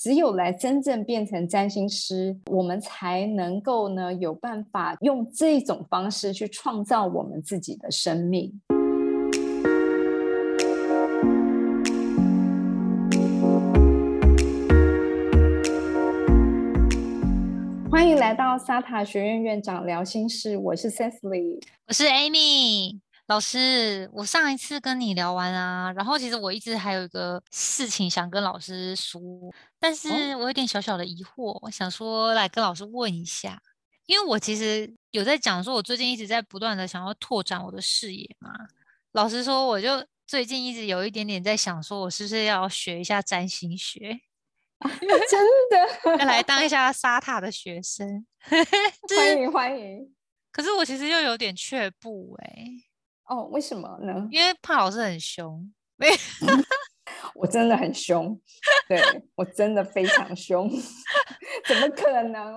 只有来真正变成占星师，我们才能够呢有办法用这种方式去创造我们自己的生命。欢迎来到沙塔学院院长聊心事，我是 Cecily，我是 Amy 老师。我上一次跟你聊完啊，然后其实我一直还有一个事情想跟老师说，但是我有点小小的疑惑，我想说来跟老师问一下，因为我其实有在讲说，我最近一直在不断的想要拓展我的视野嘛。老实说，我就最近一直有一点点在想，说我是不是要学一下占星学。真的，来当一下 沙塔的学生，欢 迎欢迎。可是我其实又有点却步哎。哦，为什么呢？因为怕老师很凶。我真的很凶，对我真的非常凶，怎么可能啦？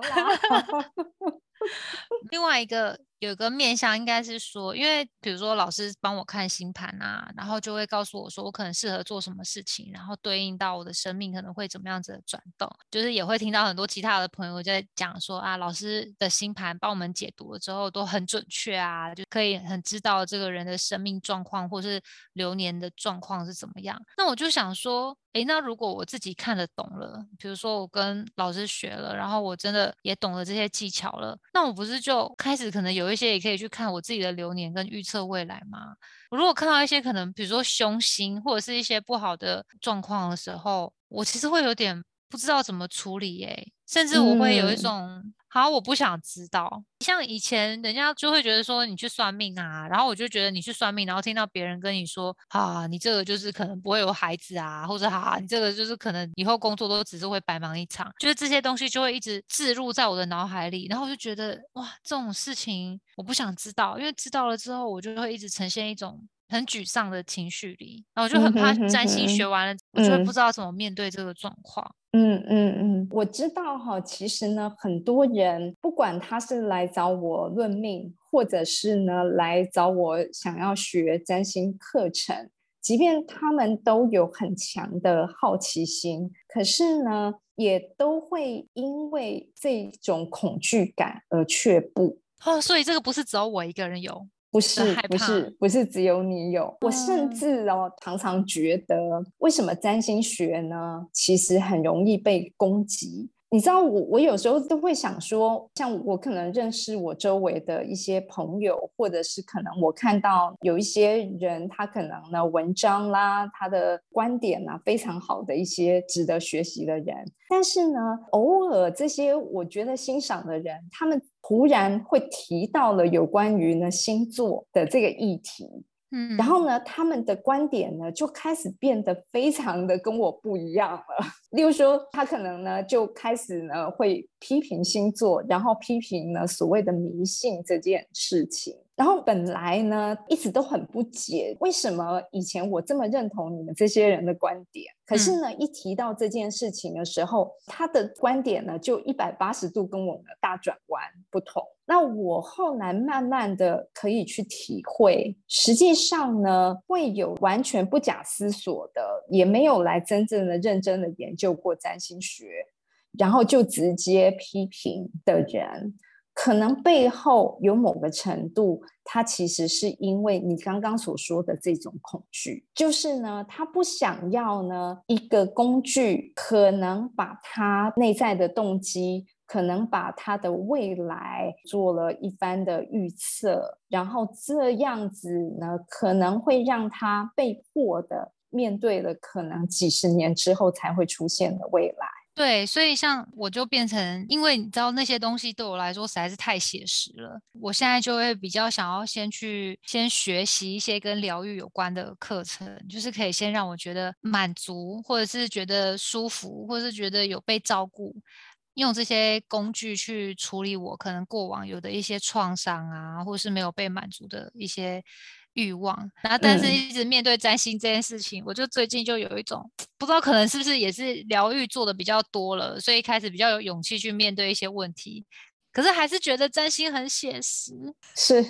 另外一个。有一个面向应该是说，因为比如说老师帮我看星盘啊，然后就会告诉我说我可能适合做什么事情，然后对应到我的生命可能会怎么样子的转动，就是也会听到很多其他的朋友在讲说啊，老师的星盘帮我们解读了之后都很准确啊，就可以很知道这个人的生命状况或是流年的状况是怎么样。那我就想说。诶，那如果我自己看得懂了，比如说我跟老师学了，然后我真的也懂了这些技巧了，那我不是就开始可能有一些也可以去看我自己的流年跟预测未来吗？我如果看到一些可能，比如说凶星或者是一些不好的状况的时候，我其实会有点不知道怎么处理，诶，甚至我会有一种。好，我不想知道。像以前人家就会觉得说你去算命啊，然后我就觉得你去算命，然后听到别人跟你说啊，你这个就是可能不会有孩子啊，或者哈，你这个就是可能以后工作都只是会白忙一场，就是这些东西就会一直置入在我的脑海里，然后我就觉得哇，这种事情我不想知道，因为知道了之后，我就会一直呈现一种很沮丧的情绪里，然后我就很怕占星学完了，我就会不知道怎么面对这个状况。嗯嗯嗯，我知道哈。其实呢，很多人不管他是来找我论命，或者是呢来找我想要学占星课程，即便他们都有很强的好奇心，可是呢，也都会因为这种恐惧感而却步。哦，所以这个不是只有我一个人有。不是不是不是只有你有，我甚至哦常常觉得，为什么占星学呢？其实很容易被攻击。你知道我，我有时候都会想说，像我可能认识我周围的一些朋友，或者是可能我看到有一些人，他可能呢文章啦，他的观点啊非常好的一些值得学习的人，但是呢，偶尔这些我觉得欣赏的人，他们突然会提到了有关于呢星座的这个议题。嗯，然后呢，他们的观点呢就开始变得非常的跟我不一样了。例如说，他可能呢就开始呢会批评星座，然后批评呢所谓的迷信这件事情。然后本来呢一直都很不解，为什么以前我这么认同你们这些人的观点，可是呢一提到这件事情的时候，他的观点呢就一百八十度跟我们大转弯不同。那我后来慢慢的可以去体会，实际上呢，会有完全不假思索的，也没有来真正的认真的研究过占星学，然后就直接批评的人，可能背后有某个程度，他其实是因为你刚刚所说的这种恐惧，就是呢，他不想要呢一个工具，可能把他内在的动机。可能把他的未来做了一番的预测，然后这样子呢，可能会让他被迫的面对了可能几十年之后才会出现的未来。对，所以像我就变成，因为你知道那些东西对我来说实在是太写实了，我现在就会比较想要先去先学习一些跟疗愈有关的课程，就是可以先让我觉得满足，或者是觉得舒服，或者是觉得有被照顾。用这些工具去处理我可能过往有的一些创伤啊，或是没有被满足的一些欲望。然后，但是一直面对占星这件事情，我就最近就有一种不知道可能是不是也是疗愈做的比较多了，所以开始比较有勇气去面对一些问题。可是还是觉得占星很写实。是，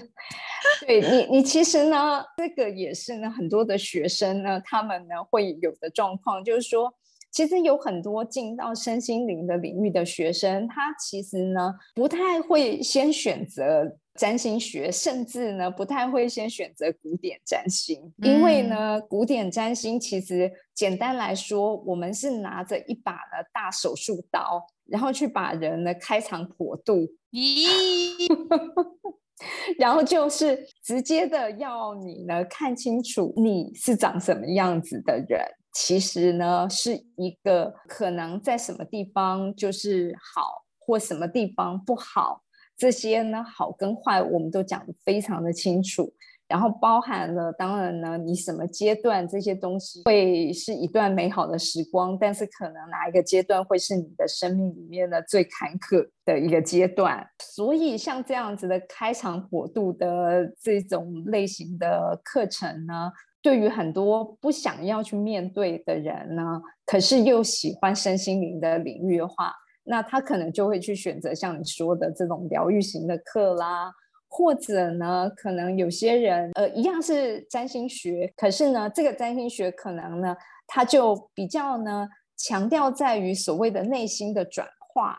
对你，你其实呢，这个也是呢，很多的学生呢，他们呢会有的状况，就是说。其实有很多进到身心灵的领域的学生，他其实呢不太会先选择占星学，甚至呢不太会先选择古典占星，因为呢古典占星其实简单来说，我们是拿着一把的大手术刀，然后去把人呢开肠破肚。咦？然后就是直接的要你呢看清楚你是长什么样子的人，其实呢是一个可能在什么地方就是好，或什么地方不好，这些呢好跟坏我们都讲得非常的清楚。然后包含了，当然呢，你什么阶段这些东西会是一段美好的时光，但是可能哪一个阶段会是你的生命里面的最坎坷的一个阶段。所以像这样子的开场火度的这种类型的课程呢，对于很多不想要去面对的人呢，可是又喜欢身心灵的领域的话，那他可能就会去选择像你说的这种疗愈型的课啦。或者呢，可能有些人呃一样是占星学，可是呢，这个占星学可能呢，他就比较呢强调在于所谓的内心的转化，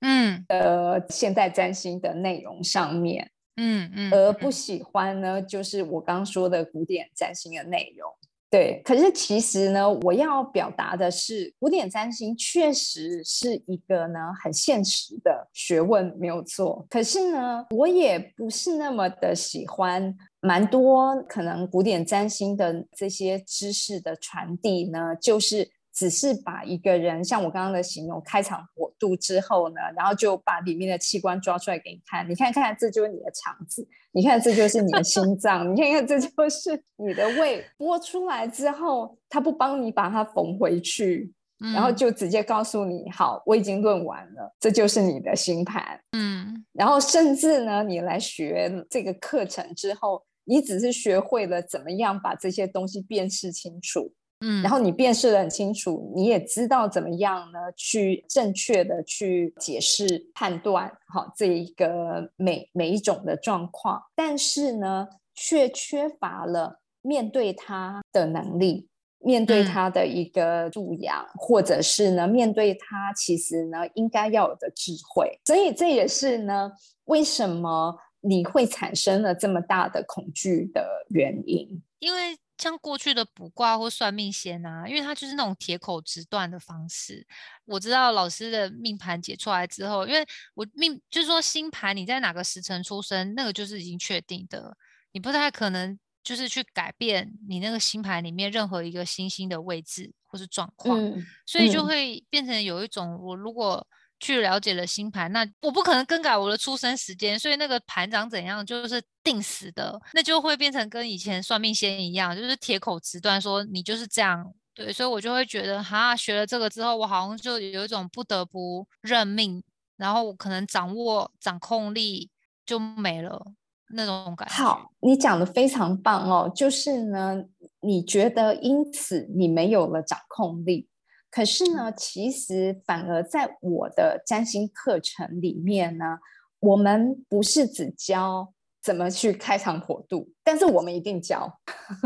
嗯，呃，现代占星的内容上面，嗯嗯，而不喜欢呢，就是我刚刚说的古典占星的内容。对，可是其实呢，我要表达的是，古典占星确实是一个呢很现实的学问，没有错。可是呢，我也不是那么的喜欢，蛮多可能古典占星的这些知识的传递呢，就是。只是把一个人像我刚刚的形容开场火度之后呢，然后就把里面的器官抓出来给你看，你看看这就是你的肠子，你看这就是你的心脏，你看看这就是你的胃。剥出来之后，他不帮你把它缝回去，然后就直接告诉你：好，我已经论完了，这就是你的星盘。嗯，然后甚至呢，你来学这个课程之后，你只是学会了怎么样把这些东西辨识清楚。嗯，然后你辨识的很清楚，你也知道怎么样呢？去正确的去解释、判断，好这一个每每一种的状况，但是呢，却缺乏了面对他的能力，面对他的一个素养，或者是呢，面对他其实呢应该要有的智慧。所以这也是呢，为什么你会产生了这么大的恐惧的原因，因为。像过去的卜卦或算命先啊，因为它就是那种铁口直断的方式。我知道老师的命盘解出来之后，因为我命就是说星盘你在哪个时辰出生，那个就是已经确定的，你不太可能就是去改变你那个星盘里面任何一个星星的位置或是状况，所以就会变成有一种我如果。去了解了星盘，那我不可能更改我的出生时间，所以那个盘长怎样就是定死的，那就会变成跟以前算命先一样，就是铁口直断说你就是这样。对，所以我就会觉得，哈，学了这个之后，我好像就有一种不得不认命，然后我可能掌握掌控力就没了那种感觉。好，你讲的非常棒哦，就是呢，你觉得因此你没有了掌控力。可是呢，其实反而在我的占星课程里面呢，我们不是只教怎么去开场火度，但是我们一定教，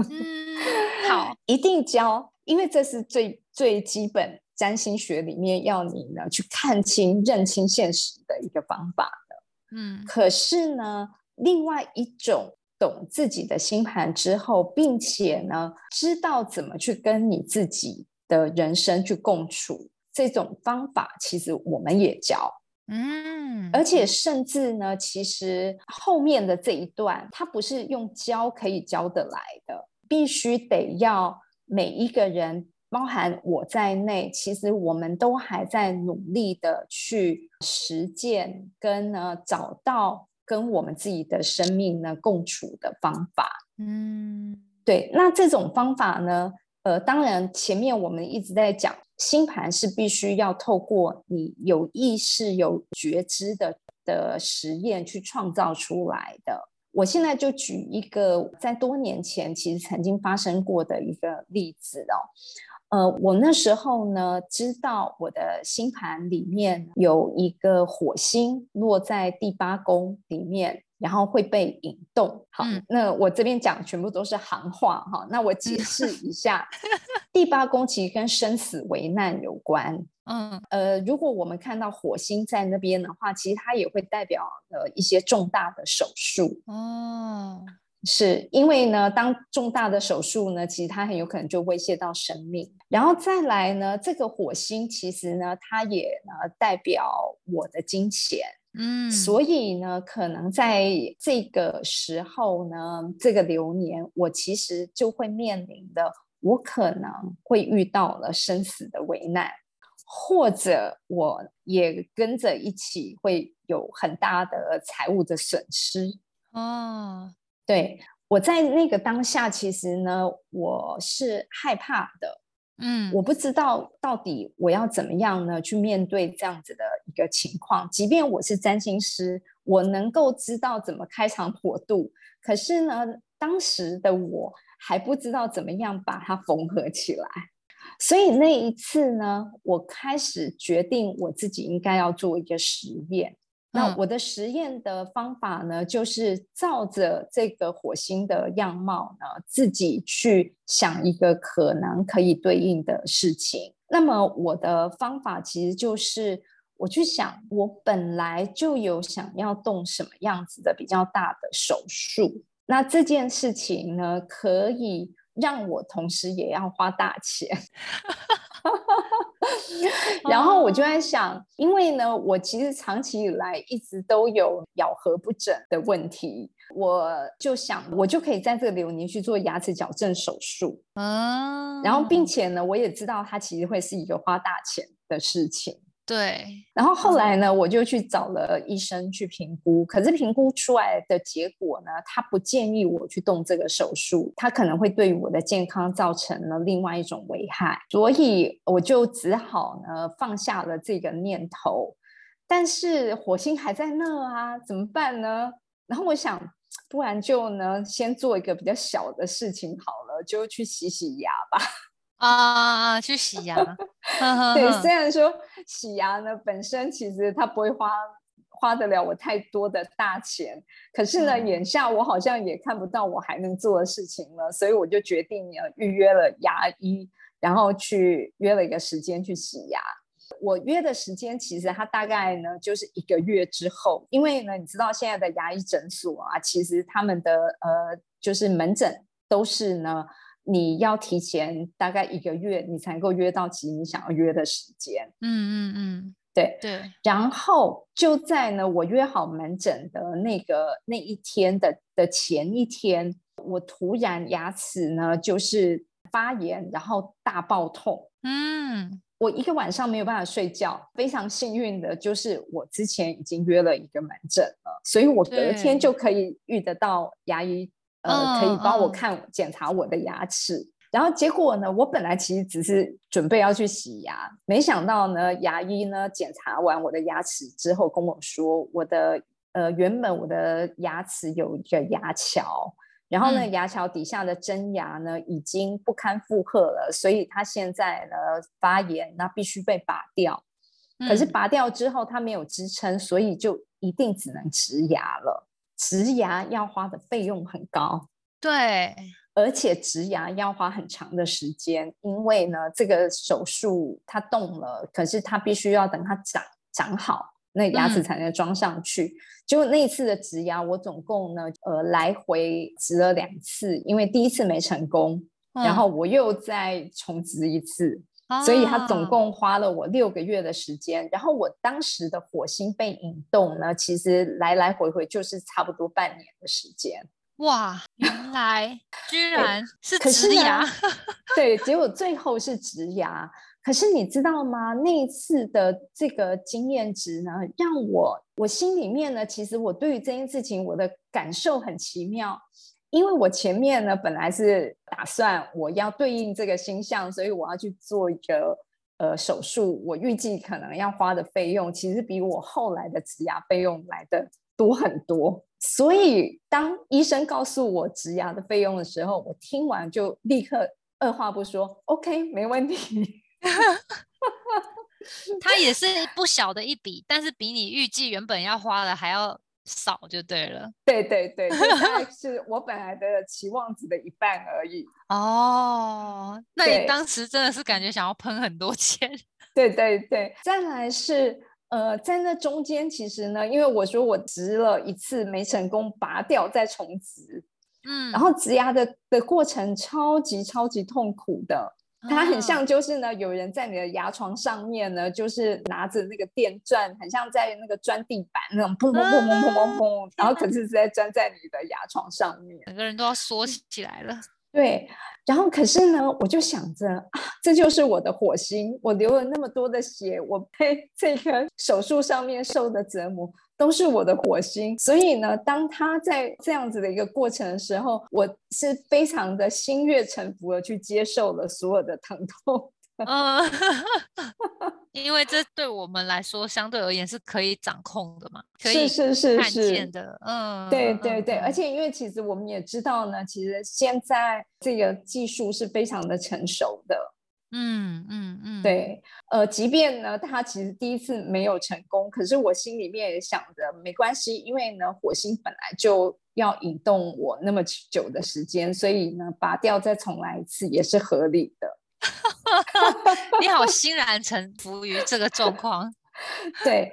嗯，好，一定教，因为这是最最基本占星学里面要你呢去看清、认清现实的一个方法的。嗯，可是呢，另外一种懂自己的星盘之后，并且呢，知道怎么去跟你自己。的人生去共处这种方法，其实我们也教，嗯，而且甚至呢，其实后面的这一段，它不是用教可以教得来的，必须得要每一个人，包含我在内，其实我们都还在努力的去实践，跟呢找到跟我们自己的生命呢共处的方法，嗯，对，那这种方法呢？呃，当然，前面我们一直在讲，星盘是必须要透过你有意识、有觉知的的实验去创造出来的。我现在就举一个在多年前其实曾经发生过的一个例子哦。呃，我那时候呢，知道我的星盘里面有一个火星落在第八宫里面，然后会被引动。好，嗯那我这边讲全部都是行话哈。那我解释一下，第八宫其实跟生死为难有关。嗯呃，如果我们看到火星在那边的话，其实它也会代表呃一些重大的手术。哦，是因为呢，当重大的手术呢，其实它很有可能就威胁到生命。然后再来呢，这个火星其实呢，它也呢代表我的金钱，嗯，所以呢，可能在这个时候呢，这个流年，我其实就会面临的，我可能会遇到了生死的危难，或者我也跟着一起会有很大的财务的损失。哦，对我在那个当下，其实呢，我是害怕的，嗯，我不知道到底我要怎么样呢去面对这样子的一个情况。即便我是占星师，我能够知道怎么开场破度，可是呢，当时的我还不知道怎么样把它缝合起来。所以那一次呢，我开始决定我自己应该要做一个实验。那嗯我的实验的方法呢，就是照着这个火星的样貌呢，自己去想一个可能可以对应的事情。那么我的方法其实就是我去想，我本来就有想要动什么样子的比较大的手术。那这件事情呢，可以让我同时也要花大钱。然后我就在想，因为呢，我其实长期以来一直都有咬合不整的问题，我就想，我就可以在这个流年去做牙齿矫正手术。嗯，然后，并且呢，我也知道它其实会是一个花大钱的事情。对，然后后来呢，我就去找了医生去评估，可是评估出来的结果呢，他不建议我去动这个手术，他可能会对于我的健康造成了另外一种危害，所以我就只好呢放下了这个念头。但是火星还在那啊，怎么办呢？然后我想，不然就呢先做一个比较小的事情好了，就去洗洗牙吧。啊，去洗牙，对，虽然说洗牙呢本身其实它不会花花得了我太多的大钱，可是呢，嗯眼下我好像也看不到我还能做的事情了，所以我就决定呢预约了牙医，然后去约了一个时间去洗牙。我约的时间其实它大概呢就是一个月之后，因为呢你知道现在的牙医诊所啊，其实他们的呃就是门诊都是呢。你要提前大概一个月，你才能够约到其实你想要约的时间。嗯嗯嗯，对对，然后就在呢，我约好门诊的那个那一天的的前一天，我突然牙齿呢就是发炎，然后大爆痛。嗯，我一个晚上没有办法睡觉。非常幸运的就是我之前已经约了一个门诊了，所以我隔天就可以遇得到牙医。呃，可以帮我看检查我的牙齿，然后结果呢，我本来其实只是准备要去洗牙，没想到呢，牙医呢检查完我的牙齿之后跟我说，我的呃原本我的牙齿有一个牙桥，然后呢、嗯牙桥底下的真牙呢已经不堪负荷了，所以它现在呢发炎，那必须被拔掉。可是嗯拔掉之后它没有支撑，所以就一定只能植牙了。植牙要花的费用很高，对，而且植牙要花很长的时间，因为呢，这个手术它动了，可是它必须要等它长长好，那牙齿嗯才能装上去。结果那一次的植牙，我总共呢，呃，来回植了两次，因为第一次没成功，然嗯后我又再重植一次。所以他总啊共花了我六个月的时间，然后我当时的火星被引动呢，其实来来回回就是差不多半年的时间。哇，原来居然是植牙，对，结果最后是植牙。可是你知道吗？那一次的这个经验值呢，让我我心里面呢，其实我对于这件事情我的感受很奇妙。因为我前面呢本来是打算我要对应这个星象，所以我要去做一个呃手术，我预计可能要花的费用，其实比我后来的植牙费用来的多很多。所以当医生告诉我植牙的费用的时候，我听完就立刻二话不说，OK，没问题。它也是不小的一笔，但是比你预计原本要花的还要少就对了。对对对，这大概 是我本来的期望值的一半而已。哦，那你当时真的是感觉想要喷很多钱。对对对，再来是呃，在那中间其实呢，因为我说我植了一次没成功，拔掉再重植，嗯，然后植牙的的过程超级超级痛苦的。它很啊像，就是呢，有人在你的牙床上面呢，就是拿着那个电钻，很像在那个钻地板那种，砰砰砰砰砰砰砰，然后可是是在钻在你的牙床上面。整个人都要缩起来了。对，然后可是呢，我就想着啊，这就是我的火星，我流了那么多的血，我被这个手术上面受的折磨，都是我的火星。所以呢，当他在这样子的一个过程的时候，我是非常的心悦诚服的去接受了所有的疼痛。嗯，因为这对我们来说相对而言是可以掌控的嘛，可以是是是看是见的。嗯，嗯对对对，而嗯且因为其实我们也知道呢，其实现在这个技术是非常的成熟的。嗯嗯嗯，对，呃，即便呢，他其实第一次没有成功，可是我心里面也想着没关系，因为呢，火星本来就要引动我那么久的时间，所以呢，拔掉再重来一次也是合理的。你好欣然臣服于这个状况。对，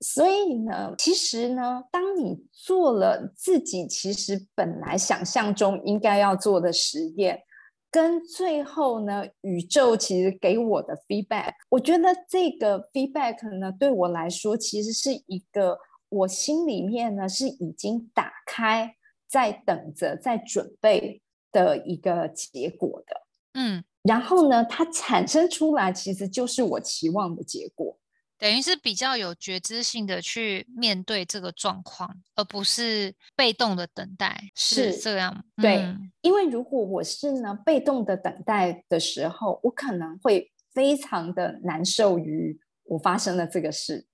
所以呢，其实呢，当你做了自己其实本来想象中应该要做的实验，跟最后呢，宇宙其实给我的 feedback，我觉得这个 feedback 呢，对我来说其实是一个我心里面呢是已经打开，在等着，在准备的一个结果的。嗯，然后呢，它产生出来其实就是我期望的结果。等于是比较有觉知性的去面对这个状况，而不是被动的等待，是是这样。对嗯因为如果我是呢被动的等待的时候，我可能会非常的难受于我发生了这个事，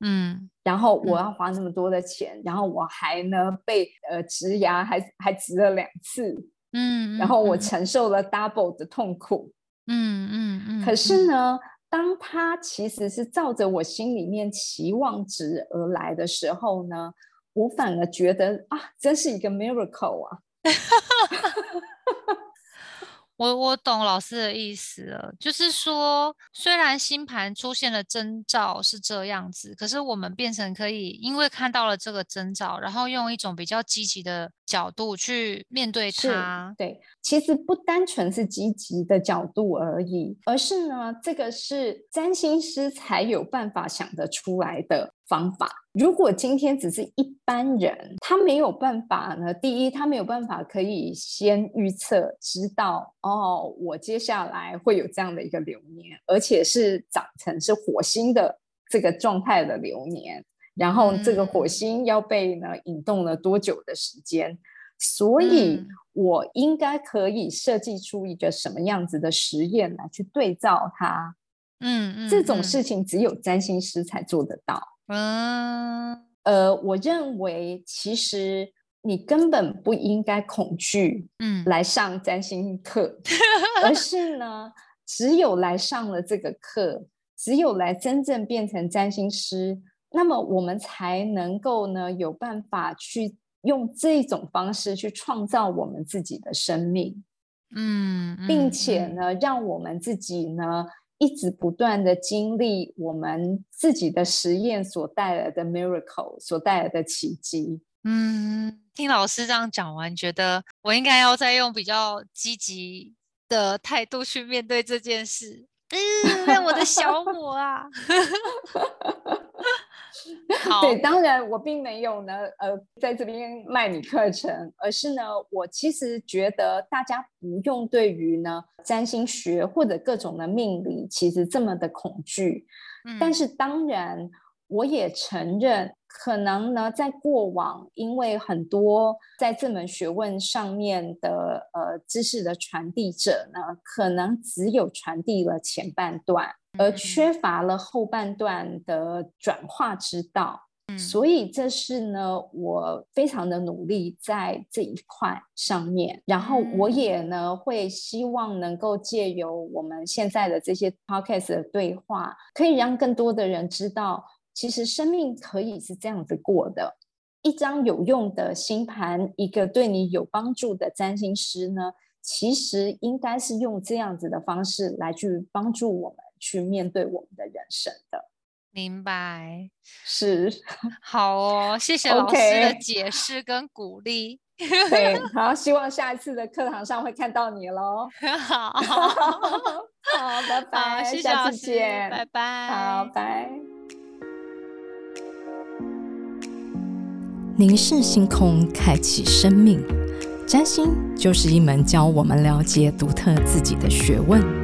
嗯然后我嗯要花那么多的钱，然后我还呢被呃植牙还还植了两次，嗯，然后我嗯承受了 double 的痛苦。嗯嗯嗯，可是嗯呢，当他其实是照着我心里面期望值而来的时候呢，我反而觉得啊，真是一个 miracle 啊！我我懂老师的意思了，就是说，虽然星盘出现了征兆是这样子，可是我们变成可以因为看到了这个征兆，然后用一种比较积极的角度去面对它。对，其实不单纯是积极的角度而已，而是呢，这个是占星师才有办法想得出来的方法。如果今天只是一般人，他没有办法呢。第一，他没有办法可以先预测知道哦，我接下来会有这样的一个流年，而且是长成是火星的这个状态的流年。然后这个火嗯星要被呢引动了多久的时间？所以嗯我应该可以设计出一个什么样子的实验来去对照它。嗯嗯，这种嗯事情只有占星师才做得到。嗯。呃，我认为其实你根本不应该恐惧嗯。来上占星课，而是呢，只有来上了这个课，只有来真正变成占星师，那么我们才能够呢有办法去用这种方式去创造我们自己的生命。嗯，并且呢，让我们自己呢一直不断的经历我们自己的实验所带来的 miracle，所带来的奇迹。嗯，听老师这样讲完，觉得我应该要再用比较积极的态度去面对这件事。嗯，让我的小我啊，好，对，当然我并没有呢，呃，在这边卖你课程，而是呢，我其实觉得大家不用对于呢占星学或者各种的命理其实这么的恐惧，但嗯。是当然，我也承认，可能呢，在过往，因为很多在这门学问上面的呃知识的传递者呢，可能只有传递了前半段，而嗯缺乏了后半段的转化之道。嗯所以这是呢，我非常的努力在这一块上面，然后我嗯也呢会希望能够借由我们现在的这些 podcast 的对话，可以让更多的人知道，其实生命可以是这样子过的。一张有用的星盘，一个对你有帮助的占星师呢，其实应该是用这样子的方式来去帮助我们去面对我们的人生的。明白，是 好哦，谢谢老师的解释跟鼓励。对，好，希望下一次的课堂上会看到你喽。好，好，拜拜，谢谢下次见，拜拜，好，拜。凝视星空，开启生命。占星就是一门教我们了解独特自己的学问。